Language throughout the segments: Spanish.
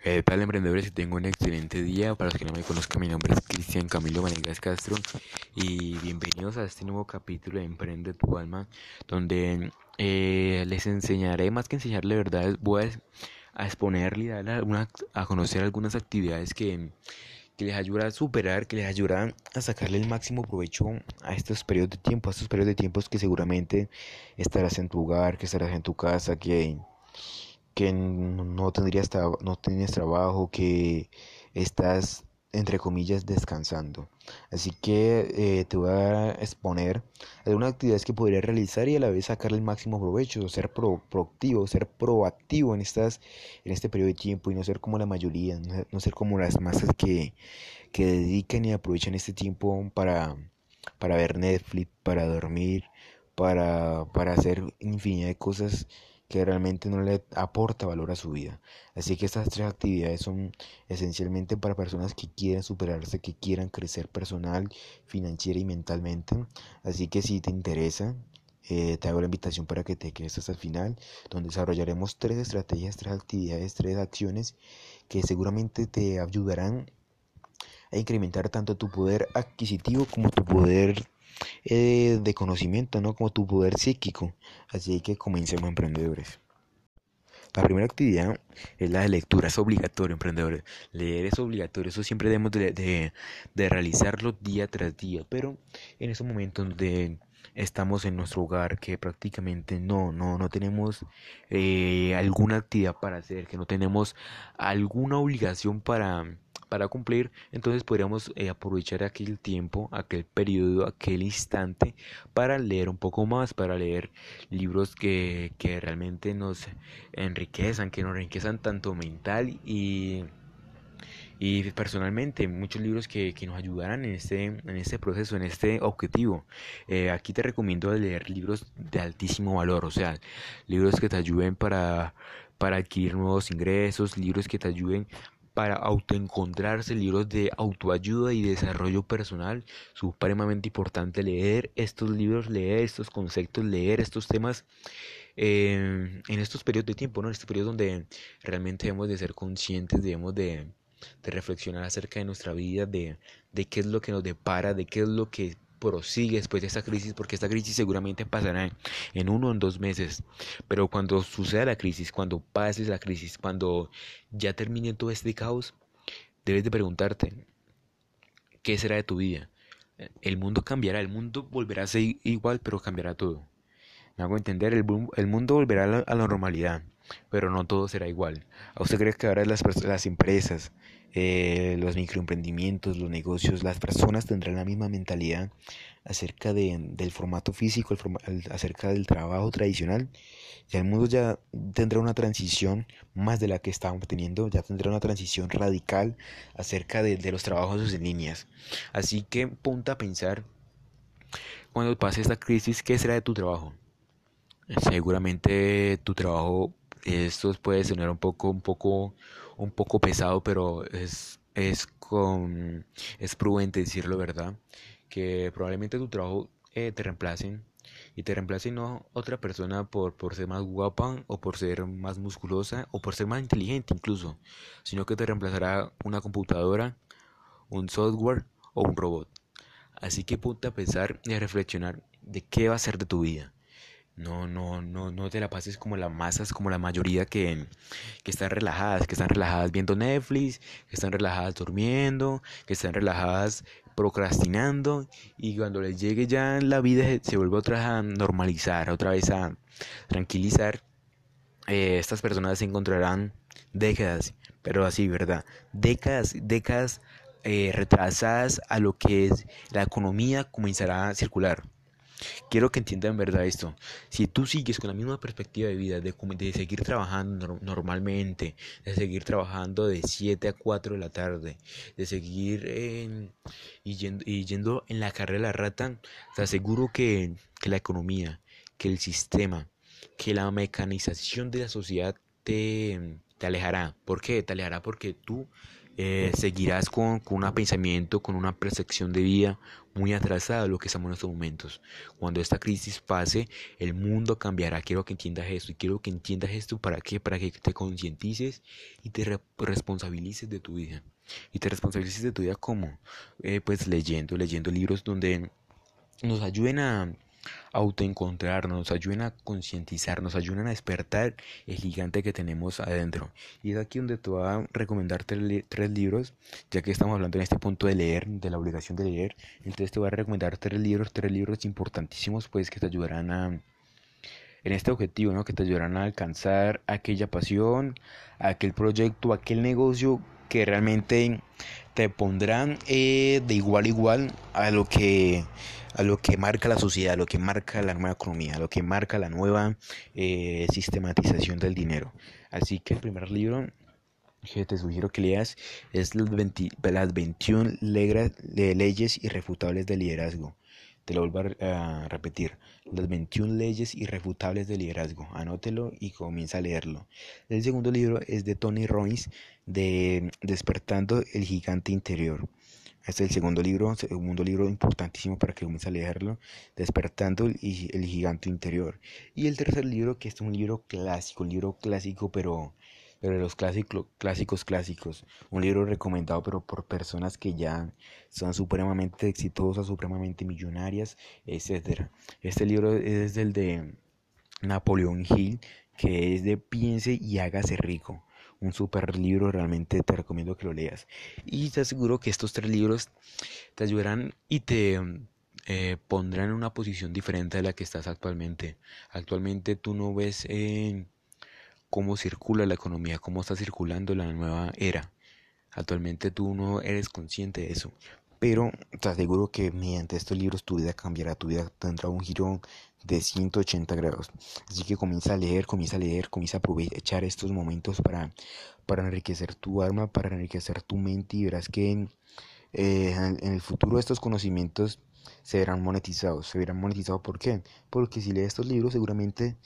¿Qué tal emprendedores? Y tengo un excelente día. Para los que no me conozcan, mi nombre es Cristian Camilo Manegas Castro y bienvenidos a este nuevo capítulo de Emprende tu alma, donde eh, les enseñaré, más que enseñarle verdad, voy a, exponerle y darle a conocer algunas actividades que, que les ayudan a superar, que les ayudan a sacarle el máximo provecho a estos periodos de tiempo, a estos periodos de tiempos que seguramente estarás en tu hogar, que estarás en tu casa, que que no tendrías no tienes trabajo, que estás entre comillas descansando. Así que eh, te voy a exponer algunas actividades que podrías realizar y a la vez sacarle el máximo provecho, ser proactivo, ser proactivo en estas en este periodo de tiempo y no ser como la mayoría, no ser, como las masas que, que dedican y aprovechan este tiempo para, para ver Netflix, para dormir, para, para hacer infinidad de cosas que realmente no le aporta valor a su vida. Así que estas tres actividades son esencialmente para personas que quieren superarse, que quieran crecer personal, financiera y mentalmente. Así que si te interesa, eh, te hago la invitación para que te quedes hasta el final, donde desarrollaremos tres estrategias, tres actividades, tres acciones que seguramente te ayudarán a incrementar tanto tu poder adquisitivo como tu poder eh, de conocimiento, ¿no? Como tu poder psíquico. Así que comencemos, emprendedores. La primera actividad es la de lectura, es obligatorio, emprendedores. Leer es obligatorio, eso siempre debemos de, de, realizarlo día tras día. Pero en esos momentos donde estamos en nuestro hogar, que prácticamente no, no, no tenemos eh, alguna actividad para hacer, que no tenemos alguna obligación para para cumplir, entonces podríamos eh, aprovechar aquel tiempo, aquel periodo, aquel instante para leer un poco más, para leer libros que, que realmente nos enriquezan, que nos enriquezan tanto mental y, y personalmente muchos libros que, que, nos ayudarán en este, en este proceso, en este objetivo. Eh, aquí te recomiendo leer libros de altísimo valor, o sea, libros que te ayuden para, para adquirir nuevos ingresos, libros que te ayuden para autoencontrarse, libros de autoayuda y desarrollo personal. Supremamente importante leer estos libros, leer estos conceptos, leer estos temas eh, en estos periodos de tiempo, ¿no? En estos periodos donde realmente debemos de ser conscientes, debemos de, de reflexionar acerca de nuestra vida, de, de qué es lo que nos depara, de qué es lo que prosigue después de esta crisis, porque esta crisis seguramente pasará en uno o en dos meses. Pero cuando suceda la crisis, cuando pases la crisis, cuando ya termine todo este caos, debes de preguntarte, ¿qué será de tu vida? El mundo cambiará, el mundo volverá a ser igual, pero cambiará todo. Me hago entender, el, el mundo volverá a la, normalidad, pero no todo será igual. ¿A usted cree que ahora las, las empresas, eh, los microemprendimientos, los negocios, las personas tendrán la misma mentalidad acerca de, del formato físico, acerca del trabajo tradicional. Ya el mundo ya tendrá una transición más de la que estamos teniendo, ya tendrá una transición radical acerca de, de los trabajos en líneas. Así que ponte a pensar, cuando pase esta crisis, ¿qué será de tu trabajo? Seguramente tu trabajo, esto puede sonar un poco, un poco un poco pesado, pero es, es, con, es prudente decirlo, ¿verdad? Que probablemente tu trabajo eh, te reemplacen y te reemplacen no otra persona por, por ser más guapa o por ser más musculosa o por ser más inteligente incluso, sino que te reemplazará una computadora, un software o un robot. Así que ponte a pensar y a reflexionar de qué va a ser de tu vida. No, no, no, no te la pases como las masas, como la mayoría que, que están relajadas, que están relajadas viendo Netflix, que están relajadas durmiendo, que están relajadas procrastinando y cuando les llegue ya la vida se vuelve otra vez a normalizar, otra vez a tranquilizar. Eh, estas personas se encontrarán décadas, pero así, ¿verdad? Décadas, décadas eh, retrasadas a lo que es la economía comenzará a circular. Quiero que entiendan verdad esto. Si tú sigues con la misma perspectiva de vida, de, de seguir trabajando normalmente, de seguir trabajando de 7 a 4 de la tarde, de seguir y, yendo, en la carrera de la rata, te aseguro que, que la economía, que el sistema, que la mecanización de la sociedad te, te alejará. ¿Por qué? Te alejará porque tú eh, seguirás con, con un pensamiento, con una percepción de vida muy atrasada a lo que estamos en estos momentos. Cuando esta crisis pase, el mundo cambiará. Quiero que entiendas esto y quiero que entiendas esto para qué, para que te concientices y te responsabilices de tu vida. Y te responsabilices de tu vida como, eh, pues leyendo, leyendo libros donde nos ayuden a autoencontrarnos, nos ayuden a concientizar, nos ayuden a despertar el gigante que tenemos adentro. Y es aquí donde te voy a recomendar tres, libros, ya que estamos hablando en este punto de leer, de la obligación de leer. Entonces te voy a recomendar tres libros, tres libros importantísimos, pues que te ayudarán a en este objetivo, ¿no? Que te ayudarán a alcanzar aquella pasión, aquel proyecto, aquel negocio que realmente te pondrán eh, de igual a igual a lo que a lo que marca la sociedad, a lo que marca la nueva economía, a lo que marca la nueva eh, sistematización del dinero. Así que el primer libro que te sugiero que leas es las, 21 leyes irrefutables del liderazgo. Te lo vuelvo a repetir. Las 21 leyes irrefutables del liderazgo. Anótelo y comienza a leerlo. El segundo libro es de Tony Robbins de Despertando el Gigante Interior. Este es el segundo libro, segundo libro importantísimo para que comience a leerlo, Despertando el, el Gigante Interior. Y el tercer libro, que es un libro clásico, un libro clásico, pero, pero de los clásicos, clásicos clásicos. Un libro recomendado, pero por personas que ya son supremamente exitosas, supremamente millonarias, etc. Este libro es el de Napoleón Hill, que es de Piense y hágase rico un super libro, realmente te recomiendo que lo leas. Y te aseguro que estos tres libros te ayudarán y te eh, pondrán en una posición diferente de la que estás actualmente. Actualmente tú no ves eh, cómo circula la economía, cómo está circulando la nueva era. Actualmente tú no eres consciente de eso. Pero te aseguro que mediante estos libros tu vida cambiará, tu vida tendrá un giro de 180 grados. Así que comienza a leer, comienza a leer, comienza a aprovechar estos momentos para, para enriquecer tu alma, para enriquecer tu mente y verás que eh, en, el futuro estos conocimientos se verán monetizados. Se verán monetizados ¿por qué? Porque si lees estos libros seguramente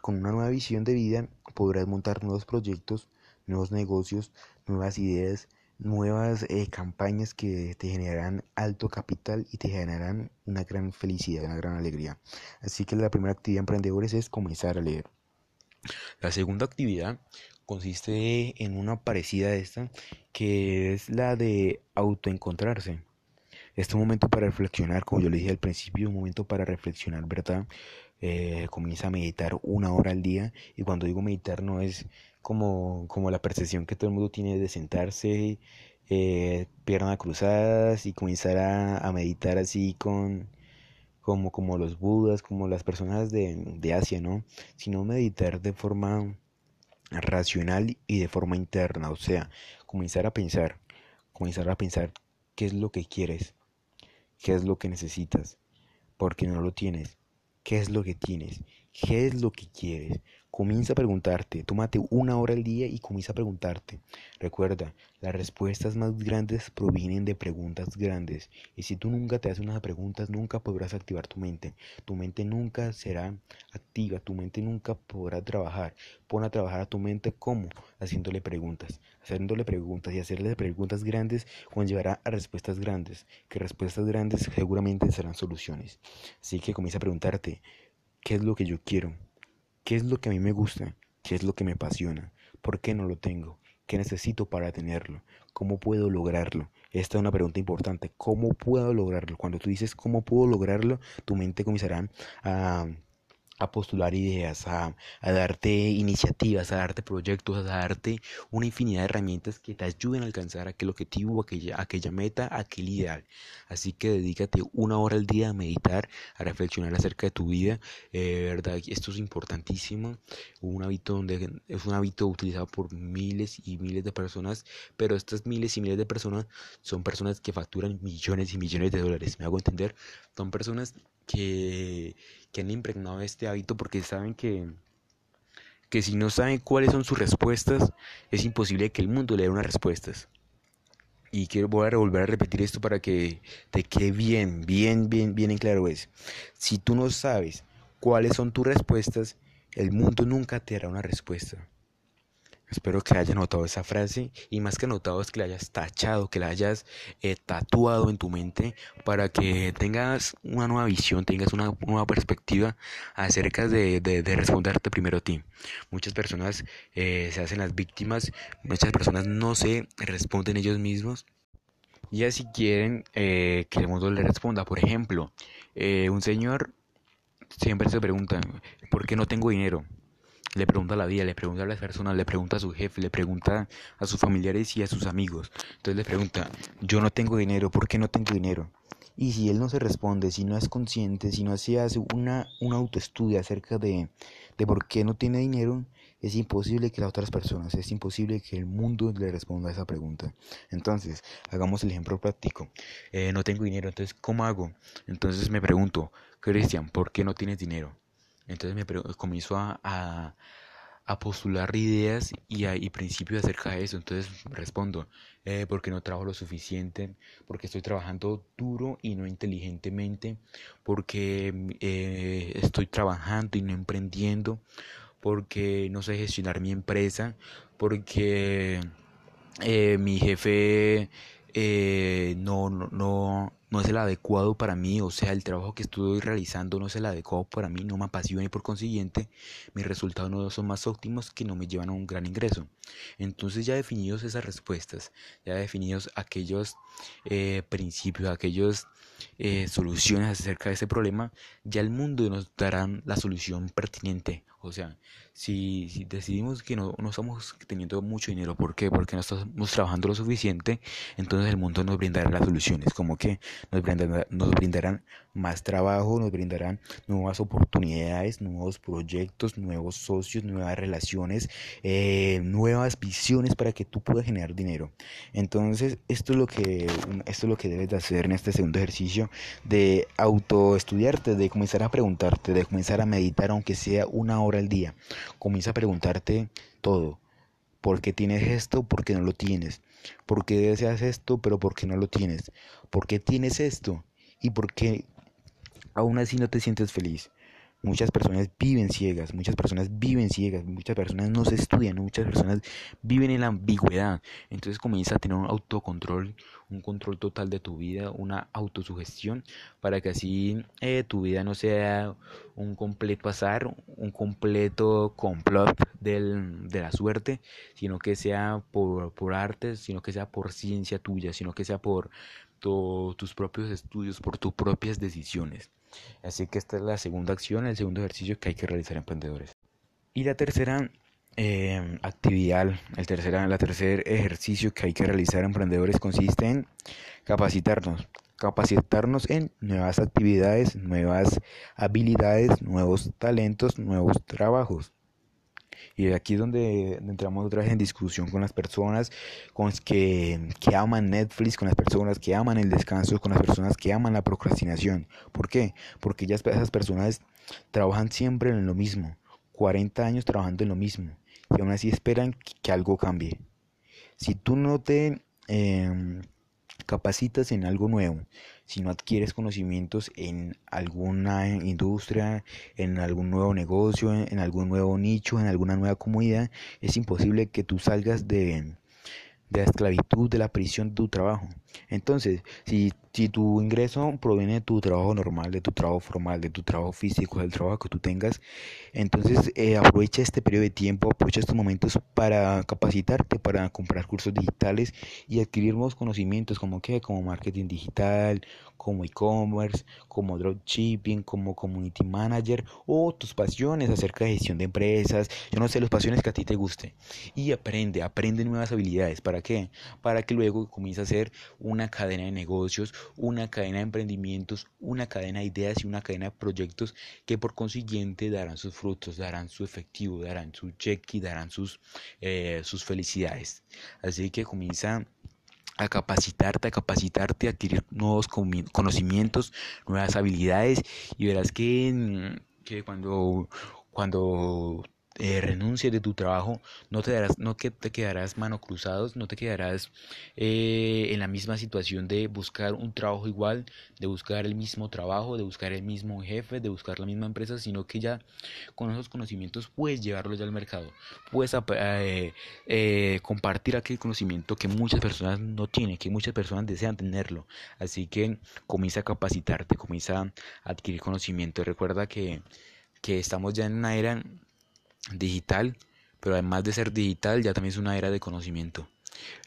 con una nueva visión de vida podrás montar nuevos proyectos, nuevos negocios, nuevas ideas nuevas eh, campañas que te generarán alto capital y te generarán una gran felicidad, una gran alegría. Así que la primera actividad emprendedores es comenzar a leer. La segunda actividad consiste en una parecida a esta, que es la de autoencontrarse. Este momento para reflexionar, como yo le dije al principio, un momento para reflexionar, ¿verdad? Eh, comienza a meditar una hora al día y cuando digo meditar no es como, como la percepción que todo el mundo tiene de sentarse, eh, piernas cruzadas y comenzar a, meditar así con como, como los budas, como las personas de, de Asia, ¿no? Sino meditar de forma racional y de forma interna, o sea, comenzar a pensar, comenzar a pensar qué es lo que quieres, qué es lo que necesitas, porque no lo tienes, qué es lo que tienes, qué es lo que quieres, Comienza a preguntarte, tómate una hora al día y comienza a preguntarte. Recuerda, las respuestas más grandes provienen de preguntas grandes. Y si tú nunca te haces unas preguntas, nunca podrás activar tu mente. Tu mente nunca será activa, tu mente nunca podrá trabajar. Pon a trabajar a tu mente como haciéndole preguntas. Haciéndole preguntas y hacerle preguntas grandes conllevará a respuestas grandes. Que respuestas grandes seguramente serán soluciones. Así que comienza a preguntarte, ¿qué es lo que yo quiero? ¿Qué es lo que a mí me gusta? ¿Qué es lo que me apasiona? ¿Por qué no lo tengo? ¿Qué necesito para tenerlo? ¿Cómo puedo lograrlo? Esta es una pregunta importante. ¿Cómo puedo lograrlo? Cuando tú dices cómo puedo lograrlo, tu mente comenzará a a postular ideas, a, darte iniciativas, a darte proyectos, a darte una infinidad de herramientas que te ayuden a alcanzar aquel objetivo, aquella, aquella meta, aquel ideal. Así que dedícate una hora al día a meditar, a reflexionar acerca de tu vida. Eh, verdad, esto es importantísimo. Un hábito donde es un hábito utilizado por miles y miles de personas, pero estas miles y miles de personas son personas que facturan millones y millones de dólares. ¿Me hago entender? Son personas que, que han impregnado este hábito porque saben que, que si no saben cuáles son sus respuestas, es imposible que el mundo le dé unas respuestas. Y quiero voy a volver a repetir esto para que te quede bien, bien, bien, bien en claro es. Si tú no sabes cuáles son tus respuestas, el mundo nunca te dará una respuesta. Espero que hayas notado esa frase y más que notado es que la hayas tachado, que la hayas eh, tatuado en tu mente para que tengas una nueva visión, tengas una nueva perspectiva acerca de, de, responderte primero a ti. Muchas personas eh, se hacen las víctimas, muchas personas no se responden ellos mismos. Y así quieren eh, que el mundo le responda. Por ejemplo, un señor siempre se pregunta, ¿por qué no tengo dinero? Le pregunta a la vida, le pregunta a las personas, le pregunta a su jefe, le pregunta a sus familiares y a sus amigos. Entonces le pregunta, yo no tengo dinero, ¿por qué no tengo dinero? Y si él no se responde, si no es consciente, si no se hace una, un autoestudio acerca de, de por qué no tiene dinero, es imposible que las otras personas, es imposible que el mundo le responda a esa pregunta. Entonces, hagamos el ejemplo práctico. Eh, no tengo dinero, entonces, ¿cómo hago? Entonces me pregunto, Cristian, ¿por qué no tienes dinero? Entonces me comienzo a, a, postular ideas y, principios acerca de eso. Entonces respondo, eh, porque no trabajo lo suficiente, porque estoy trabajando duro y no inteligentemente, porque eh, estoy trabajando y no emprendiendo, porque no sé gestionar mi empresa, porque eh, mi jefe no, no es el adecuado para mí, o sea, el trabajo que estoy realizando no es el adecuado para mí, no me apasiona y por consiguiente mis resultados no son más óptimos que no me llevan a un gran ingreso. Entonces ya definidos esas respuestas, ya definidos aquellos eh, principios, aquellas eh, soluciones acerca de ese problema, ya el mundo nos dará la solución pertinente. O sea, si, si decidimos que no, no, estamos teniendo mucho dinero, ¿por qué? Porque no estamos trabajando lo suficiente, entonces el mundo nos brindará las soluciones, como que nos brindarán, nos brindarán más trabajo, nos brindarán nuevas oportunidades, nuevos proyectos, nuevos socios, nuevas relaciones, eh, nuevas visiones para que tú puedas generar dinero. Entonces, esto es lo que, esto es lo que debes de hacer en este segundo ejercicio de autoestudiarte, de comenzar a preguntarte, de comenzar a meditar, aunque sea una hora al día. Comienza a preguntarte todo. ¿Por qué tienes esto? ¿Por qué no lo tienes? ¿Por qué deseas esto? Pero ¿por qué no lo tienes? ¿Por qué tienes esto? ¿Y por qué aún así no te sientes feliz? Muchas personas viven ciegas, muchas personas viven ciegas, muchas personas no se estudian, muchas personas viven en la ambigüedad. Entonces comienza a tener un autocontrol, un control total de tu vida, una autosugestión, para que así eh, tu vida no sea un completo azar, un completo complot del, de la suerte, sino que sea por, por arte, sino que sea por ciencia tuya, sino que sea por tus propios estudios, por tus propias decisiones. Así que esta es la segunda acción, el segundo ejercicio que hay que realizar emprendedores. Y la tercera eh, actividad, el tercera, la tercer ejercicio que hay que realizar emprendedores consiste en capacitarnos. Capacitarnos en nuevas actividades, nuevas habilidades, nuevos talentos, nuevos trabajos. Y aquí es donde entramos otra vez en discusión con las personas con que, que aman Netflix, con las personas que aman el descanso, con las personas que aman la procrastinación. ¿Por qué? Porque esas personas trabajan siempre en lo mismo, 40 años trabajando en lo mismo, y aún así esperan que, algo cambie. Si tú no te... Eh, capacitas en algo nuevo, si no adquieres conocimientos en alguna industria, en algún nuevo negocio, en algún nuevo nicho, en alguna nueva comunidad, es imposible que tú salgas de, de la esclavitud, de la prisión de tu trabajo. Entonces, si, si tu ingreso proviene de tu trabajo normal, de tu trabajo formal, de tu trabajo físico, del trabajo que tú tengas, entonces eh, aprovecha este periodo de tiempo, aprovecha estos momentos para capacitarte, para comprar cursos digitales y adquirir nuevos conocimientos como que, como marketing digital, como e-commerce, como dropshipping, como community manager o tus pasiones acerca de gestión de empresas, yo no sé, las pasiones que a ti te guste. Y aprende, aprende nuevas habilidades. ¿Para qué? Para que luego comiences a hacer una cadena de negocios, una cadena de emprendimientos, una cadena de ideas y una cadena de proyectos que por consiguiente darán sus frutos, darán su efectivo, darán su cheque y darán sus, eh, sus felicidades. Así que comienza a capacitarte, a capacitarte, a adquirir nuevos conocimientos, nuevas habilidades y verás que, que cuando, cuando eh, de tu trabajo, no te darás, no que te quedarás mano cruzados, no te quedarás eh, en la misma situación de buscar un trabajo igual, de buscar el mismo trabajo, de buscar el mismo jefe, de buscar la misma empresa, sino que ya con esos conocimientos puedes llevarlos ya al mercado, puedes eh, compartir aquel conocimiento que muchas personas no tienen, que muchas personas desean tenerlo. Así que comienza a capacitarte, comienza a adquirir conocimiento. Recuerda que, que estamos ya en una era digital, pero además de ser digital ya también es una era de conocimiento.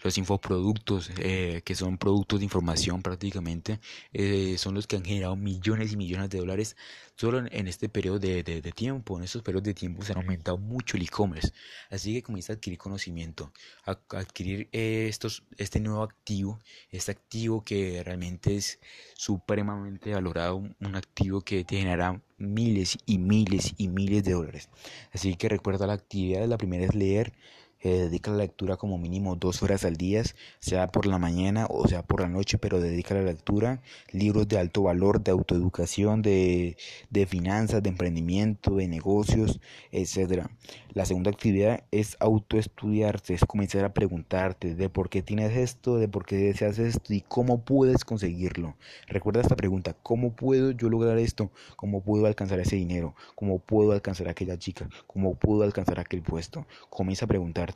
Los infoproductos, eh, que son productos de información prácticamente, eh, son los que han generado millones y millones de dólares solo en, este periodo de, tiempo. En estos periodos de tiempo se han aumentado mucho el e-commerce. Así que comienza a adquirir conocimiento, a, adquirir eh, estos, este nuevo activo, este activo que realmente es supremamente valorado, un activo que te genera miles y miles y miles de dólares. Así que recuerda la actividad, la primera es leer eh, dedica la lectura como mínimo dos horas al día, sea por la mañana o sea por la noche, pero dedica la lectura, libros de alto valor, de autoeducación, de, de finanzas, de emprendimiento, de negocios, etcétera. La segunda actividad es autoestudiarte, es comenzar a preguntarte de por qué tienes esto, de por qué deseas esto y cómo puedes conseguirlo. Recuerda esta pregunta, ¿cómo puedo yo lograr esto? ¿Cómo puedo alcanzar ese dinero? ¿Cómo puedo alcanzar a aquella chica? ¿Cómo puedo alcanzar aquel puesto? Comienza a preguntarte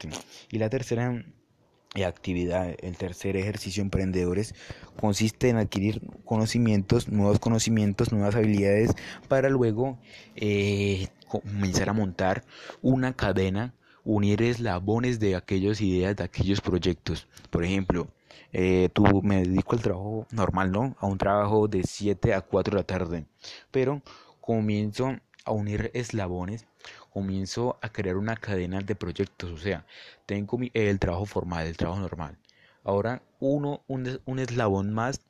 y la tercera eh, actividad, el tercer ejercicio emprendedores consiste en adquirir conocimientos, nuevos conocimientos, nuevas habilidades para luego eh, comenzar a montar una cadena, unir eslabones de aquellas ideas, de aquellos proyectos. Por ejemplo, eh, tú me dedico al trabajo normal, ¿no? A un trabajo de 7 a 4 de la tarde, pero comienzo a unir eslabones comienzo a crear una cadena de proyectos, o sea, tengo el trabajo formal, el trabajo normal. Ahora uno, un, un eslabón más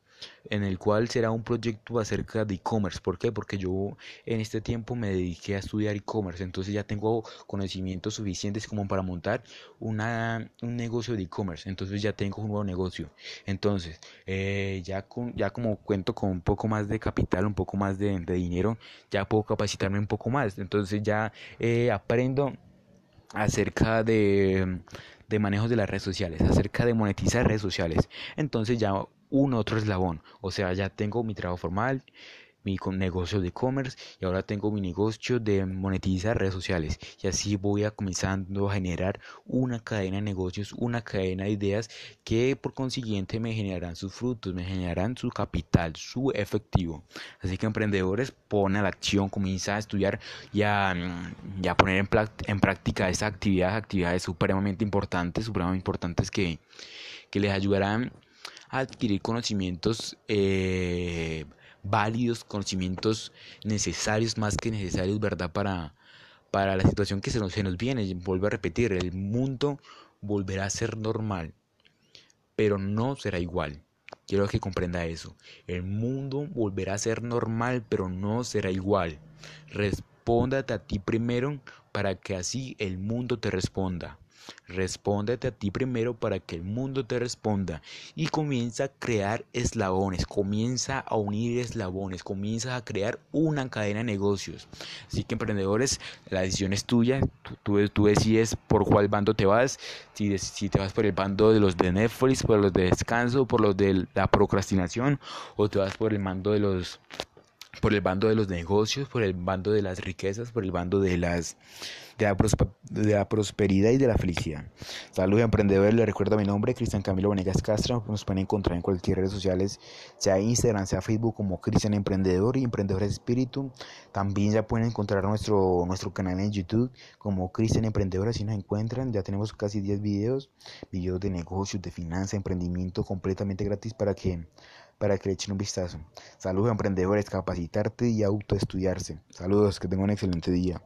en el cual será un proyecto acerca de e-commerce. ¿Por qué? Porque yo en este tiempo me dediqué a estudiar e-commerce, entonces ya tengo conocimientos suficientes como para montar una, un negocio de e-commerce, entonces ya tengo un nuevo negocio. Entonces, eh, ya, con, ya como cuento con un poco más de capital, un poco más de, dinero, ya puedo capacitarme un poco más, entonces ya eh, aprendo acerca de de manejos de las redes sociales, acerca de monetizar redes sociales. Entonces ya un otro eslabón. O sea, ya tengo mi trabajo formal, mi negocio de e-commerce y ahora tengo mi negocio de monetizar redes sociales. Y así voy a comenzando a generar una cadena de negocios, una cadena de ideas que por consiguiente me generarán sus frutos, me generarán su capital, su efectivo. Así que emprendedores, pone a la acción, comienza a estudiar y a, poner en, práctica esas actividades, actividades supremamente importantes, supremamente importantes que, que les ayudarán adquirir conocimientos eh, válidos, conocimientos necesarios, más que necesarios, ¿verdad? Para, para la situación que se nos, se nos viene. Vuelvo a repetir, el mundo volverá a ser normal, pero no será igual. Quiero que comprenda eso. El mundo volverá a ser normal, pero no será igual. Respóndate a ti primero para que así el mundo te responda. Respóndete a ti primero para que el mundo te responda. Y comienza a crear eslabones, comienza a unir eslabones, comienza a crear una cadena de negocios. Así que emprendedores, la decisión es tuya, tú, tú, decides por cuál bando te vas, si, si te vas por el bando de los de Netflix, por los de descanso, por los de la procrastinación o te vas por el mando de los por el bando de los negocios, por el bando de las riquezas, por el bando de las de la, prosperidad y de la felicidad. Saludos emprendedores, les recuerdo mi nombre, Cristian Camilo Venegas Castro, nos pueden encontrar en cualquier redes sociales, sea Instagram, sea Facebook como Cristian Emprendedor y Emprendedores Espíritu. También ya pueden encontrar nuestro, nuestro canal en YouTube como Cristian Emprendedor, así nos encuentran, ya tenemos casi 10 videos, videos de negocios, de finanzas, emprendimiento completamente gratis para que para que le echen un vistazo. Saludos emprendedores, capacitarte y autoestudiarse. Saludos, que tengan un excelente día.